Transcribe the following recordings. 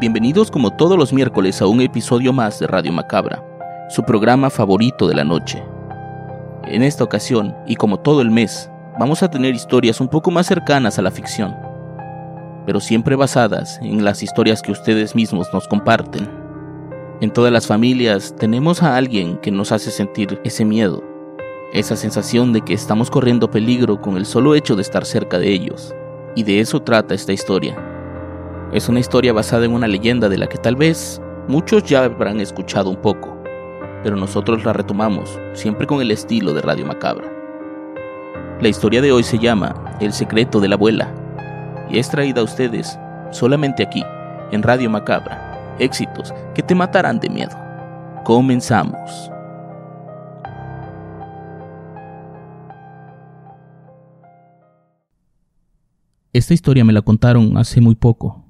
Bienvenidos como todos los miércoles a un episodio más de Radio Macabra, su programa favorito de la noche. En esta ocasión, y como todo el mes, vamos a tener historias un poco más cercanas a la ficción, pero siempre basadas en las historias que ustedes mismos nos comparten. En todas las familias tenemos a alguien que nos hace sentir ese miedo, esa sensación de que estamos corriendo peligro con el solo hecho de estar cerca de ellos. Y de eso trata esta historia. Es una historia basada en una leyenda de la que tal vez muchos ya habrán escuchado un poco, pero nosotros la retomamos, siempre con el estilo de Radio Macabra. La historia de hoy se llama El secreto de la abuela y es traída a ustedes solamente aquí, en Radio Macabra. Éxitos que te matarán de miedo. Comenzamos. Esta historia me la contaron hace muy poco.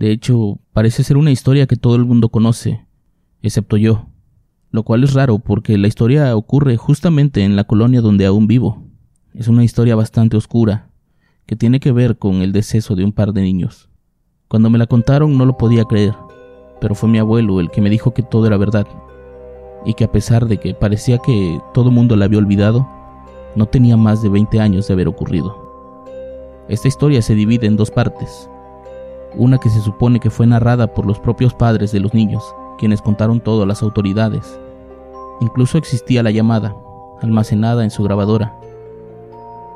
De hecho, parece ser una historia que todo el mundo conoce, excepto yo, lo cual es raro porque la historia ocurre justamente en la colonia donde aún vivo. Es una historia bastante oscura, que tiene que ver con el deceso de un par de niños. Cuando me la contaron no lo podía creer, pero fue mi abuelo el que me dijo que todo era verdad, y que a pesar de que parecía que todo mundo la había olvidado, no tenía más de 20 años de haber ocurrido. Esta historia se divide en dos partes. Una que se supone que fue narrada por los propios padres de los niños, quienes contaron todo a las autoridades. Incluso existía la llamada, almacenada en su grabadora.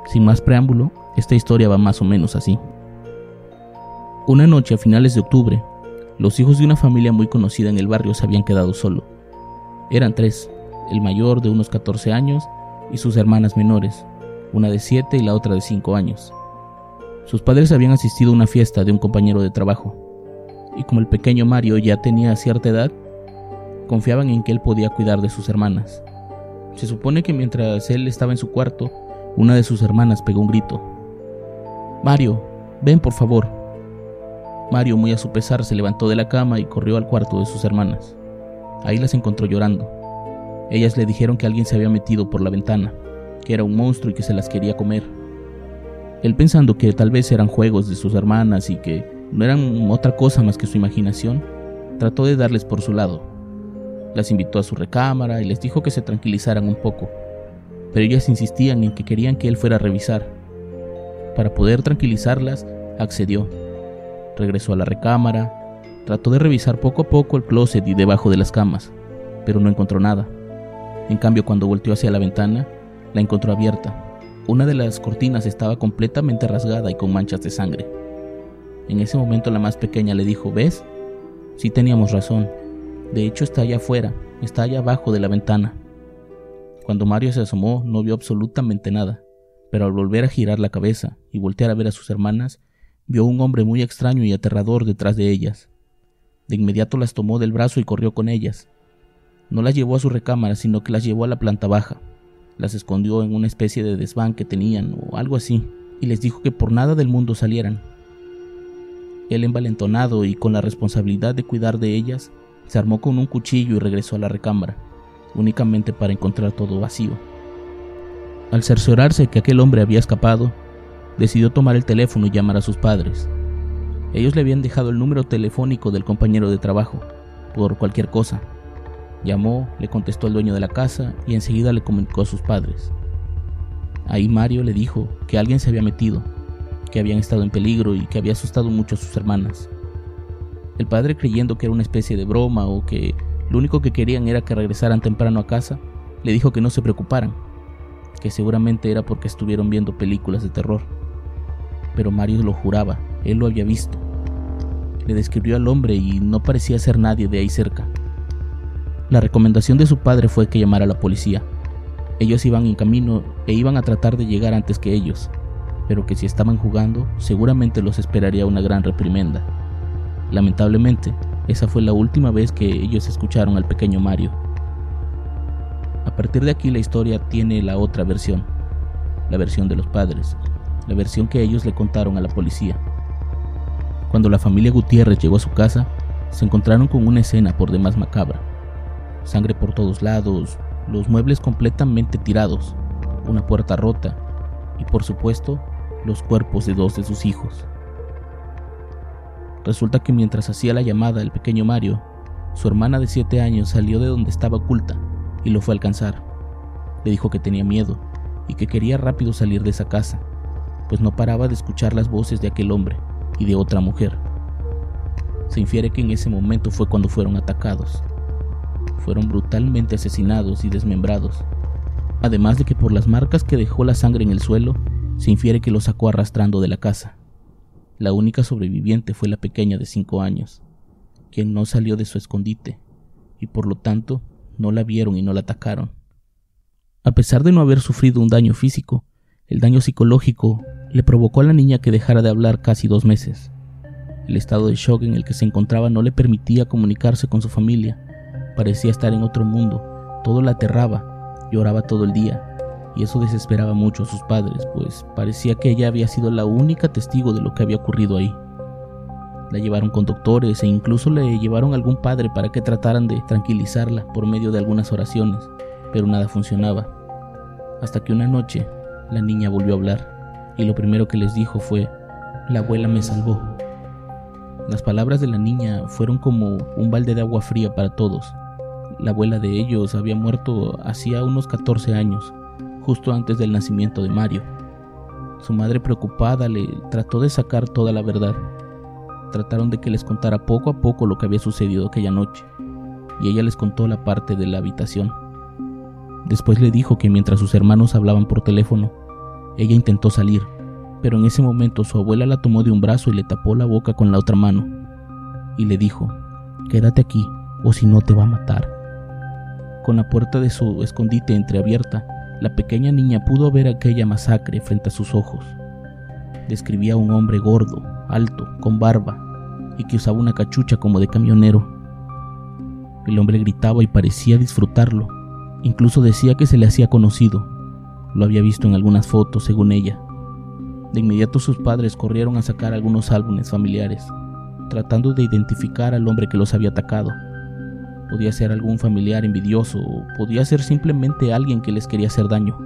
Sin más preámbulo, esta historia va más o menos así. Una noche a finales de octubre, los hijos de una familia muy conocida en el barrio se habían quedado solo. Eran tres, el mayor de unos 14 años y sus hermanas menores, una de 7 y la otra de 5 años. Sus padres habían asistido a una fiesta de un compañero de trabajo, y como el pequeño Mario ya tenía cierta edad, confiaban en que él podía cuidar de sus hermanas. Se supone que mientras él estaba en su cuarto, una de sus hermanas pegó un grito. Mario, ven por favor. Mario, muy a su pesar, se levantó de la cama y corrió al cuarto de sus hermanas. Ahí las encontró llorando. Ellas le dijeron que alguien se había metido por la ventana, que era un monstruo y que se las quería comer. Él pensando que tal vez eran juegos de sus hermanas y que no eran otra cosa más que su imaginación, trató de darles por su lado. Las invitó a su recámara y les dijo que se tranquilizaran un poco, pero ellas insistían en que querían que él fuera a revisar. Para poder tranquilizarlas, accedió. Regresó a la recámara, trató de revisar poco a poco el closet y debajo de las camas, pero no encontró nada. En cambio, cuando volteó hacia la ventana, la encontró abierta. Una de las cortinas estaba completamente rasgada y con manchas de sangre. En ese momento la más pequeña le dijo, ¿ves? Sí teníamos razón. De hecho está allá afuera, está allá abajo de la ventana. Cuando Mario se asomó no vio absolutamente nada, pero al volver a girar la cabeza y voltear a ver a sus hermanas, vio un hombre muy extraño y aterrador detrás de ellas. De inmediato las tomó del brazo y corrió con ellas. No las llevó a su recámara, sino que las llevó a la planta baja. Las escondió en una especie de desván que tenían o algo así, y les dijo que por nada del mundo salieran. Él envalentonado y con la responsabilidad de cuidar de ellas, se armó con un cuchillo y regresó a la recámara, únicamente para encontrar todo vacío. Al cerciorarse que aquel hombre había escapado, decidió tomar el teléfono y llamar a sus padres. Ellos le habían dejado el número telefónico del compañero de trabajo, por cualquier cosa. Llamó, le contestó el dueño de la casa y enseguida le comunicó a sus padres. Ahí Mario le dijo que alguien se había metido, que habían estado en peligro y que había asustado mucho a sus hermanas. El padre creyendo que era una especie de broma o que lo único que querían era que regresaran temprano a casa, le dijo que no se preocuparan, que seguramente era porque estuvieron viendo películas de terror. Pero Mario lo juraba, él lo había visto. Le describió al hombre y no parecía ser nadie de ahí cerca. La recomendación de su padre fue que llamara a la policía, Ellos iban en camino e iban a tratar de llegar antes que ellos, pero que si estaban jugando seguramente los esperaría una gran reprimenda. Lamentablemente, esa fue la última vez que ellos escucharon al pequeño Mario. A partir de aquí la historia tiene la otra versión, la versión de los padres, la versión que ellos le contaron a la policía. Cuando la familia Gutiérrez llegó a su casa, se encontraron con una escena por demás macabra. Sangre por todos lados, los muebles completamente tirados, una puerta rota y por supuesto los cuerpos de dos de sus hijos. Resulta que mientras hacía la llamada el pequeño Mario, su hermana de 7 años salió de donde estaba oculta y lo fue a alcanzar. Le dijo que tenía miedo y que quería rápido salir de esa casa, pues no paraba de escuchar las voces de aquel hombre y de otra mujer. Se infiere que en ese momento fue cuando fueron atacados. Fueron brutalmente asesinados y desmembrados, además de que por las marcas que dejó la sangre en el suelo, se infiere que lo sacó arrastrando de la casa. La única sobreviviente fue la pequeña de cinco años, quien no salió de su escondite, y por lo tanto no la vieron y no la atacaron. A pesar de no haber sufrido un daño físico, el daño psicológico le provocó a la niña que dejara de hablar casi dos meses. El estado de shock en el que se encontraba no le permitía comunicarse con su familia. Parecía estar en otro mundo, todo la aterraba, lloraba todo el día, y eso desesperaba mucho a sus padres, pues parecía que ella había sido la única testigo de lo que había ocurrido ahí. La llevaron con doctores e incluso le llevaron a algún padre para que trataran de tranquilizarla por medio de algunas oraciones, pero nada funcionaba. Hasta que una noche la niña volvió a hablar y lo primero que les dijo fue, la abuela me salvó. Las palabras de la niña fueron como un balde de agua fría para todos. La abuela de ellos había muerto hacía unos 14 años, justo antes del nacimiento de Mario. Su madre preocupada le trató de sacar toda la verdad. Trataron de que les contara poco a poco lo que había sucedido aquella noche, y ella les contó la parte de la habitación. Después le dijo que mientras sus hermanos hablaban por teléfono, ella intentó salir, pero en ese momento su abuela la tomó de un brazo y le tapó la boca con la otra mano, y le dijo, quédate aquí, o si no te va a matar. Con la puerta de su escondite entreabierta, la pequeña niña pudo ver aquella masacre frente a sus ojos. Describía a un hombre gordo, alto, con barba, y que usaba una cachucha como de camionero. El hombre gritaba y parecía disfrutarlo. Incluso decía que se le hacía conocido. Lo había visto en algunas fotos, según ella. De inmediato sus padres corrieron a sacar algunos álbumes familiares, tratando de identificar al hombre que los había atacado. Podía ser algún familiar envidioso o podía ser simplemente alguien que les quería hacer daño.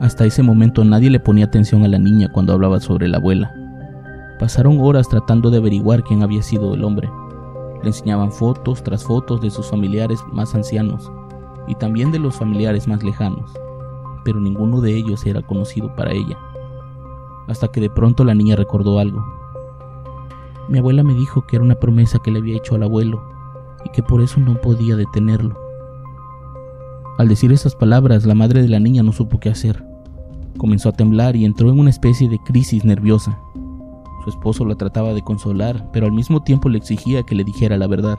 Hasta ese momento nadie le ponía atención a la niña cuando hablaba sobre la abuela. Pasaron horas tratando de averiguar quién había sido el hombre. Le enseñaban fotos tras fotos de sus familiares más ancianos y también de los familiares más lejanos, pero ninguno de ellos era conocido para ella. Hasta que de pronto la niña recordó algo. Mi abuela me dijo que era una promesa que le había hecho al abuelo y que por eso no podía detenerlo. Al decir esas palabras, la madre de la niña no supo qué hacer. Comenzó a temblar y entró en una especie de crisis nerviosa. Su esposo la trataba de consolar, pero al mismo tiempo le exigía que le dijera la verdad.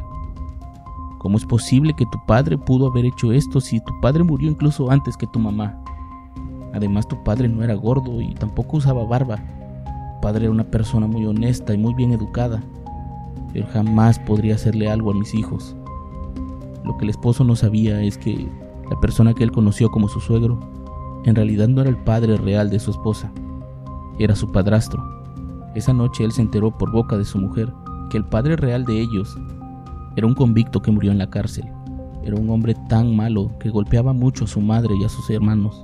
¿Cómo es posible que tu padre pudo haber hecho esto si tu padre murió incluso antes que tu mamá? Además, tu padre no era gordo y tampoco usaba barba. Tu padre era una persona muy honesta y muy bien educada pero jamás podría hacerle algo a mis hijos. Lo que el esposo no sabía es que la persona que él conoció como su suegro en realidad no era el padre real de su esposa, era su padrastro. Esa noche él se enteró por boca de su mujer que el padre real de ellos era un convicto que murió en la cárcel. Era un hombre tan malo que golpeaba mucho a su madre y a sus hermanos.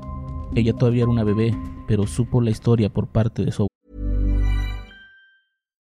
Ella todavía era una bebé, pero supo la historia por parte de su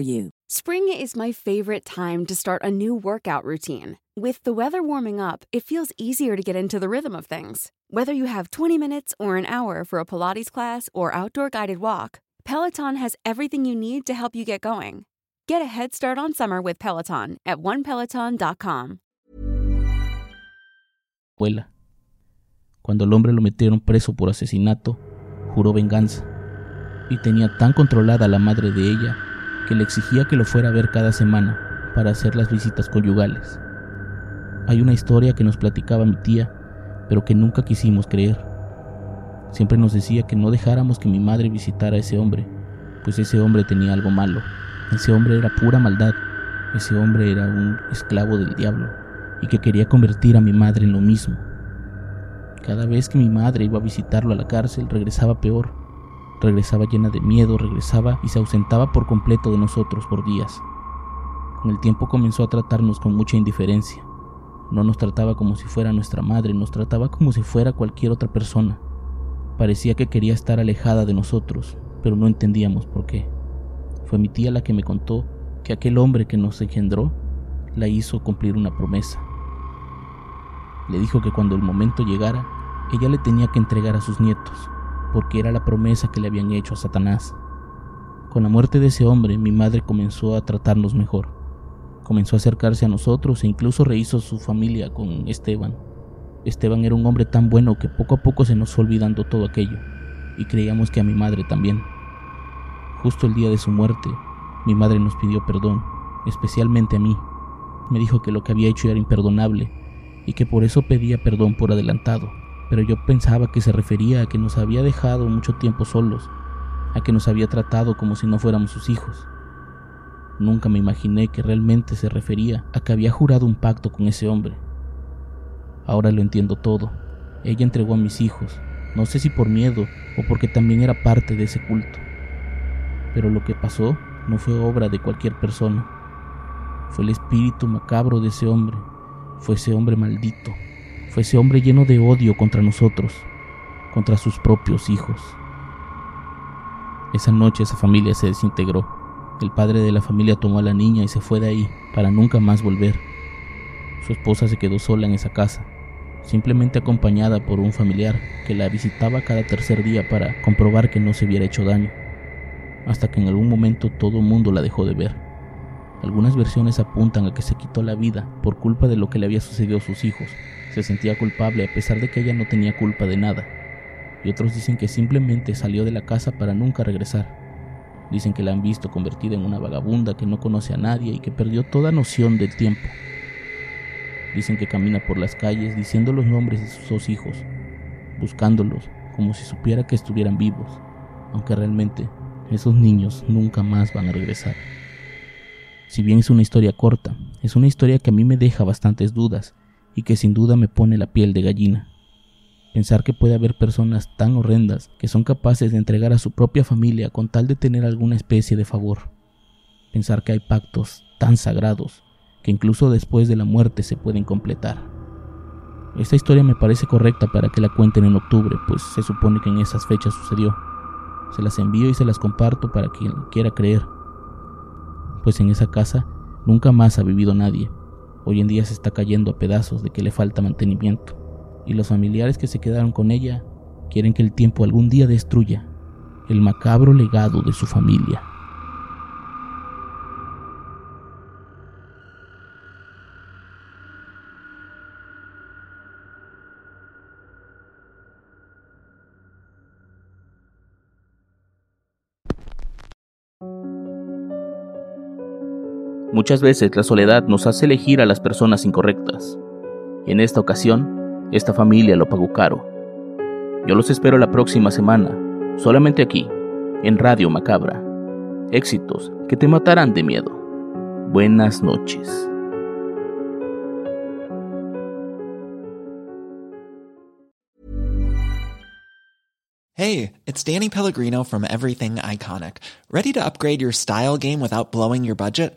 you. Spring is my favorite time to start a new workout routine. With the weather warming up, it feels easier to get into the rhythm of things. Whether you have 20 minutes or an hour for a Pilates class or outdoor guided walk, Peloton has everything you need to help you get going. Get a head start on summer with Peloton at onepeloton.com. Cuando el hombre lo metieron preso por asesinato, juró venganza y tenía tan controlada a la madre de ella que le exigía que lo fuera a ver cada semana para hacer las visitas conyugales. Hay una historia que nos platicaba mi tía, pero que nunca quisimos creer. Siempre nos decía que no dejáramos que mi madre visitara a ese hombre, pues ese hombre tenía algo malo. Ese hombre era pura maldad. Ese hombre era un esclavo del diablo y que quería convertir a mi madre en lo mismo. Cada vez que mi madre iba a visitarlo a la cárcel, regresaba peor. Regresaba llena de miedo, regresaba y se ausentaba por completo de nosotros por días. Con el tiempo comenzó a tratarnos con mucha indiferencia. No nos trataba como si fuera nuestra madre, nos trataba como si fuera cualquier otra persona. Parecía que quería estar alejada de nosotros, pero no entendíamos por qué. Fue mi tía la que me contó que aquel hombre que nos engendró la hizo cumplir una promesa. Le dijo que cuando el momento llegara, ella le tenía que entregar a sus nietos, porque era la promesa que le habían hecho a Satanás. Con la muerte de ese hombre, mi madre comenzó a tratarnos mejor comenzó a acercarse a nosotros e incluso rehizo su familia con Esteban. Esteban era un hombre tan bueno que poco a poco se nos fue olvidando todo aquello, y creíamos que a mi madre también. Justo el día de su muerte, mi madre nos pidió perdón, especialmente a mí. Me dijo que lo que había hecho era imperdonable y que por eso pedía perdón por adelantado, pero yo pensaba que se refería a que nos había dejado mucho tiempo solos, a que nos había tratado como si no fuéramos sus hijos. Nunca me imaginé que realmente se refería a que había jurado un pacto con ese hombre. Ahora lo entiendo todo. Ella entregó a mis hijos, no sé si por miedo o porque también era parte de ese culto. Pero lo que pasó no fue obra de cualquier persona. Fue el espíritu macabro de ese hombre. Fue ese hombre maldito. Fue ese hombre lleno de odio contra nosotros, contra sus propios hijos. Esa noche esa familia se desintegró. El padre de la familia tomó a la niña y se fue de ahí para nunca más volver. Su esposa se quedó sola en esa casa, simplemente acompañada por un familiar que la visitaba cada tercer día para comprobar que no se hubiera hecho daño, hasta que en algún momento todo el mundo la dejó de ver. Algunas versiones apuntan a que se quitó la vida por culpa de lo que le había sucedido a sus hijos. Se sentía culpable a pesar de que ella no tenía culpa de nada. Y otros dicen que simplemente salió de la casa para nunca regresar. Dicen que la han visto convertida en una vagabunda que no conoce a nadie y que perdió toda noción del tiempo. Dicen que camina por las calles diciendo los nombres de sus dos hijos, buscándolos como si supiera que estuvieran vivos, aunque realmente esos niños nunca más van a regresar. Si bien es una historia corta, es una historia que a mí me deja bastantes dudas y que sin duda me pone la piel de gallina. Pensar que puede haber personas tan horrendas que son capaces de entregar a su propia familia con tal de tener alguna especie de favor. Pensar que hay pactos tan sagrados que incluso después de la muerte se pueden completar. Esta historia me parece correcta para que la cuenten en octubre, pues se supone que en esas fechas sucedió. Se las envío y se las comparto para quien quiera creer. Pues en esa casa nunca más ha vivido nadie. Hoy en día se está cayendo a pedazos de que le falta mantenimiento y los familiares que se quedaron con ella quieren que el tiempo algún día destruya el macabro legado de su familia. Muchas veces la soledad nos hace elegir a las personas incorrectas. En esta ocasión, esta familia lo pagó caro. Yo los espero la próxima semana, solamente aquí, en Radio Macabra. éxitos que te matarán de miedo. Buenas noches. Hey, it's Danny Pellegrino from Everything Iconic. Ready to upgrade your style game without blowing your budget?